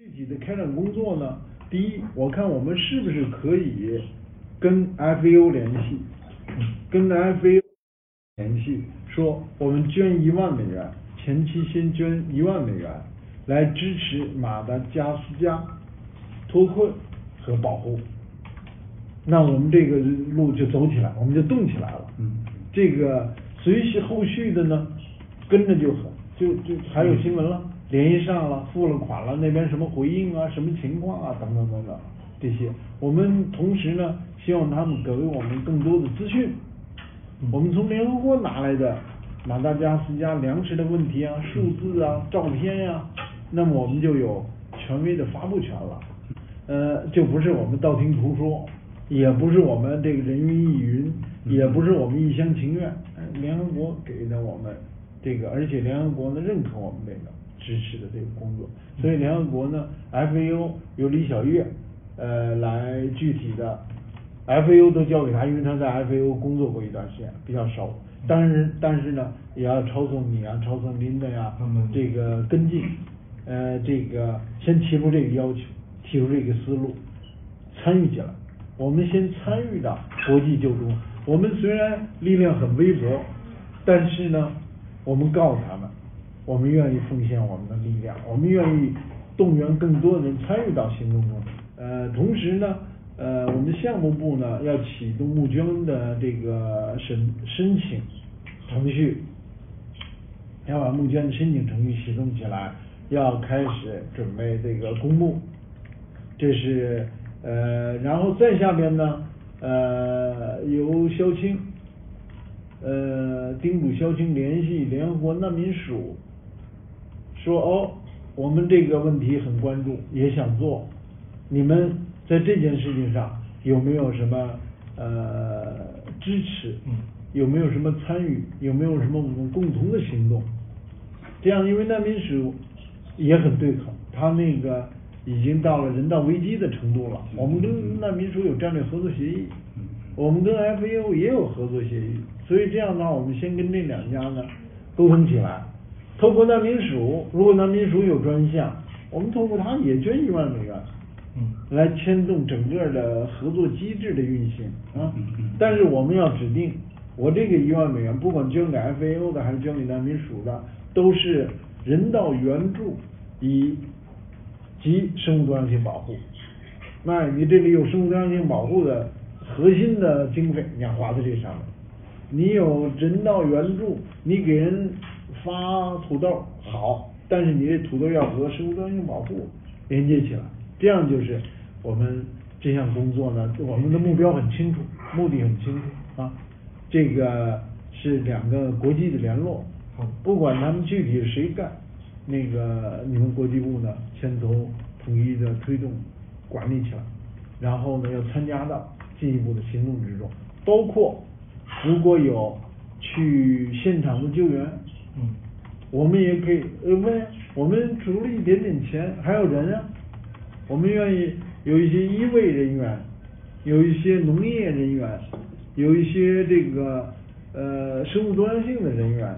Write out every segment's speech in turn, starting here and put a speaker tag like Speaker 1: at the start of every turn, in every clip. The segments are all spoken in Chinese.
Speaker 1: 具体的开展工作呢，第一，我看我们是不是可以跟 FAO 联系，跟 FAO 联系，说我们捐一万美元，前期先捐一万美元，来支持马达加斯加脱困和保护。那我们这个路就走起来，我们就动起来了。
Speaker 2: 嗯，
Speaker 1: 这个随续后续的呢，跟着就很就就还有新闻了，联系上了，付了款了，那边什么回应啊，什么情况啊，等等等等这些。我们同时呢，希望他们给我们更多的资讯。我们从联合国拿来的马达加斯加粮食的问题啊、数字啊、照片呀、那么我们就有权威的发布权了。呃，就不是我们道听途说，也不是我们这个人云亦云，也不是我们一厢情愿。呃联合国给的我们这个，而且联合国呢认可我们这个支持的这个工作，所以联合国呢，FAO 由李晓月呃来具体的 FAO 都交给他，因为他在 FAO 工作过一段时间，比较熟。但是但是呢，也要抄送你啊，抄送林的呀这个跟进，呃，这个先提出这个要求，提出这个思路，参与进来。我们先参与到国际救助。我们虽然力量很微薄，但是呢，我们告诉他们，我们愿意奉献我们的力量，我们愿意动员更多的人参与到行动中。呃，同时呢，呃，我们的项目部呢要启动募捐的这个申申请程序，要把募捐的申请程序启动起来，要开始准备这个公募。这是呃，然后再下边呢，呃，由肖青，呃，叮嘱肖青联系联合国难民署，说哦，我们这个问题很关注，也想做，你们在这件事情上有没有什么呃支持？
Speaker 2: 嗯
Speaker 1: 有没有什么参与？有没有什么我们共同的行动？这样，因为难民署也很对口，他那个已经到了人道危机的程度了。我们跟难民署有战略合作协议，我们跟 FAO 也有合作协议，所以这样的话，我们先跟这两家呢沟通起来，透过难民署，如果难民署有专项，我们透过它也捐一万美元。
Speaker 2: 嗯
Speaker 1: 来牵动整个的合作机制的运行啊。但是我们要指定，我这个一万美元，不管捐给 FAO 的还是捐给难民署的，都是人道援助以及生物多样性保护。那你这里有生物多样性保护的核心的经费，你要花在这上面。你有人道援助，你给人发土豆好，但是你这土豆要和生物多样性保护连接起来，这样就是我们这项工作呢，我们的目标很清楚，目的很清楚啊。这个是两个国际的联络，不管他们具体谁干，那个你们国际部呢牵头统一的推动管理起来，然后呢要参加到进一步的行动之中，包括如果有去现场的救援，
Speaker 2: 嗯
Speaker 1: 我们也可以呃问，我们除了一点点钱，还有人啊，我们愿意有一些医卫人员，有一些农业人员，有一些这个呃生物多样性的人员，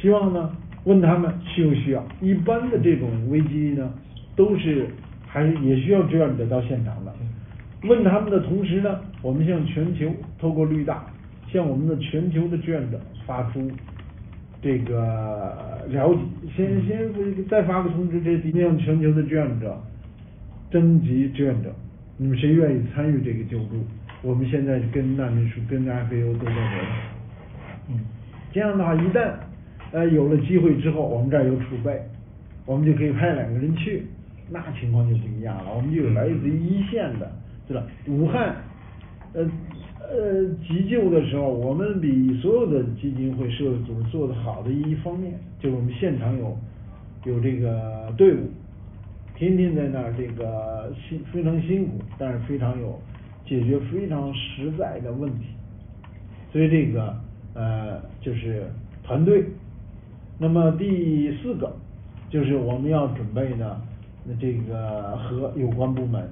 Speaker 1: 希望呢问他们需不需要。一般的这种危机呢，都是还是也需要志愿者到现场的。问他们的同时呢，我们向全球透过绿大，向我们的全球的志愿者发出这个了解，先先再发个通知，这是向全球的志愿者征集志愿者，你们谁愿意参与这个救助？我们现在跟难民署、跟 FAO 都在联系。
Speaker 2: 嗯
Speaker 1: 这样的话，一旦呃有了机会之后，我们这儿有储备，我们就可以派两个人去，那情况就不一样了。我们就有来自于一线的，对吧？武汉，呃呃急救的时候，我们比所有的基金会、社会组织做的好的一方面，就是我们现场有有这个队伍，天天在那儿这个辛非常辛苦，但是非常有解决非常实在的问题。所以这个呃就是团队。那么第四个就是我们要准备呢，那这个和有关部门，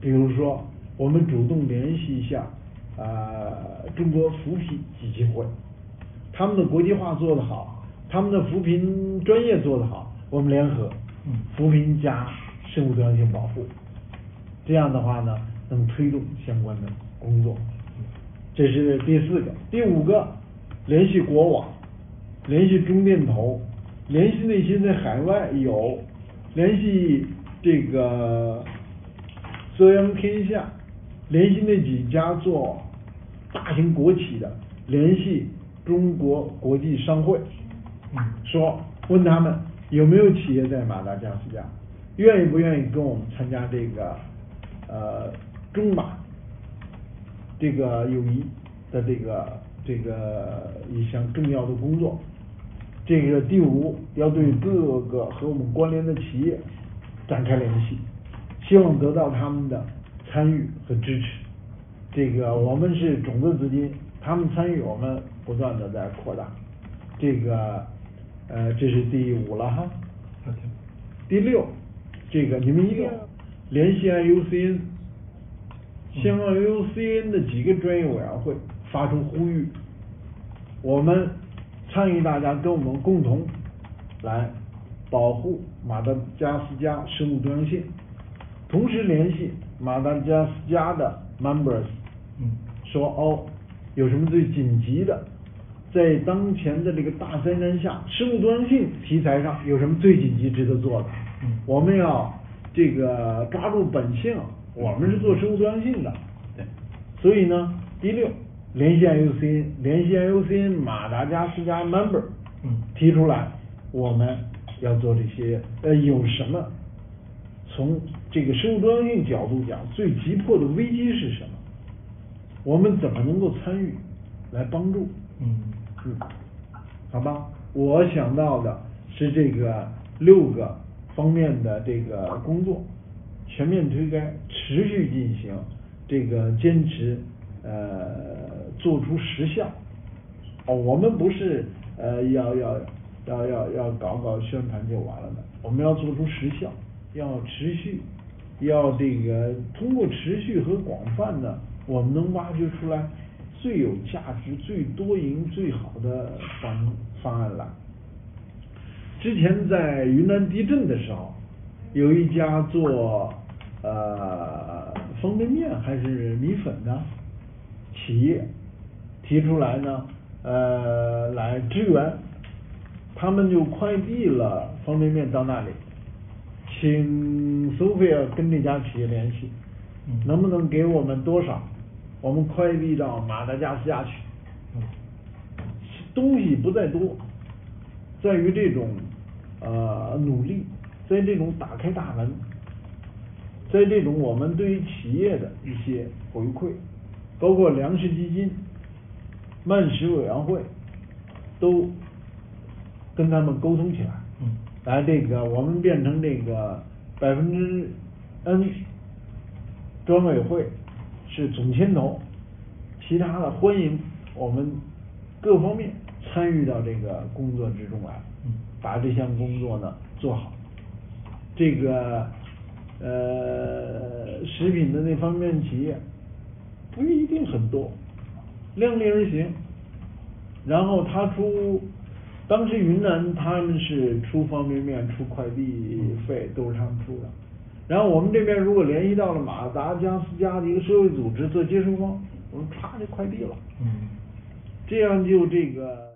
Speaker 1: 比如说我们主动联系一下呃中国扶贫基金会，他们的国际化做得好，他们的扶贫专业做得好，我们联合扶贫加生物多样性保护，这样的话呢，能推动相关的工作。这是第四个，第五个，联系国网，联系中电投，联系那些在海外有，联系这个泽阳天下，联系那几家做大型国企的，联系中国国际商会，说问他们有没有企业在马达加斯加，愿意不愿意跟我们参加这个呃中马。这个友谊的这个这个一项重要的工作，这个第五要对各个和我们关联的企业展开联系，希望得到他们的参与和支持。这个我们是种子资金，他们参与我们不断的在扩大。这个呃这是第五了哈。第六，这个你们一定要联系 IUCN。向 IUCN 的几个专业委员会发出呼吁，我们倡议大家跟我们共同来保护马达加斯加生物多样性，同时联系马达加斯加的 members，说哦，有什么最紧急的，在当前的这个大灾难下，生物多样性题材上有什么最紧急值得做的，嗯我们要这个抓住本性。我们是做生物多样性的，对，所以呢，第六，联系 IUCN，联系 IUCN 马达加斯加 member，嗯，提出来，我们要做这些，呃，有什么？从这个生物多样性角度讲，最急迫的危机是什么？我们怎么能够参与来帮助？嗯嗯，好吧，我想到的是这个六个方面的这个工作。全面推开，持续进行，这个坚持，呃，做出实效。哦，我们不是呃要要要要要搞搞宣传就完了的，我们要做出实效，要持续，要这个通过持续和广泛的，我们能挖掘出来最有价值、最多赢、最好的方方案来。之前在云南地震的时候，有一家做。呃，方便面还是米粉的企业提出来呢，呃，来支援，他们就快递了方便面到那里，请苏菲亚跟这家企业联系，能不能给我们多少？我们快递到马达加斯加去。东西不在多，在于这种呃努力，在这种打开大门。在这种我们对于企业的一些回馈，包括粮食基金、慢食委员会，都跟他们沟通起来，来这个我们变成这个百分之 N 专委会是总牵头，其他的欢迎我们各方面参与到这个工作之中来，把这项工作呢做好，这个。呃，食品的那方面企业不一定很多，量力而行。然后他出，当时云南他们是出方便面、出快递费都是他们出的。然后我们这边如果联系到了马达加斯加的一个社会组织做接收方，我们唰就快递了。嗯，这样就这个。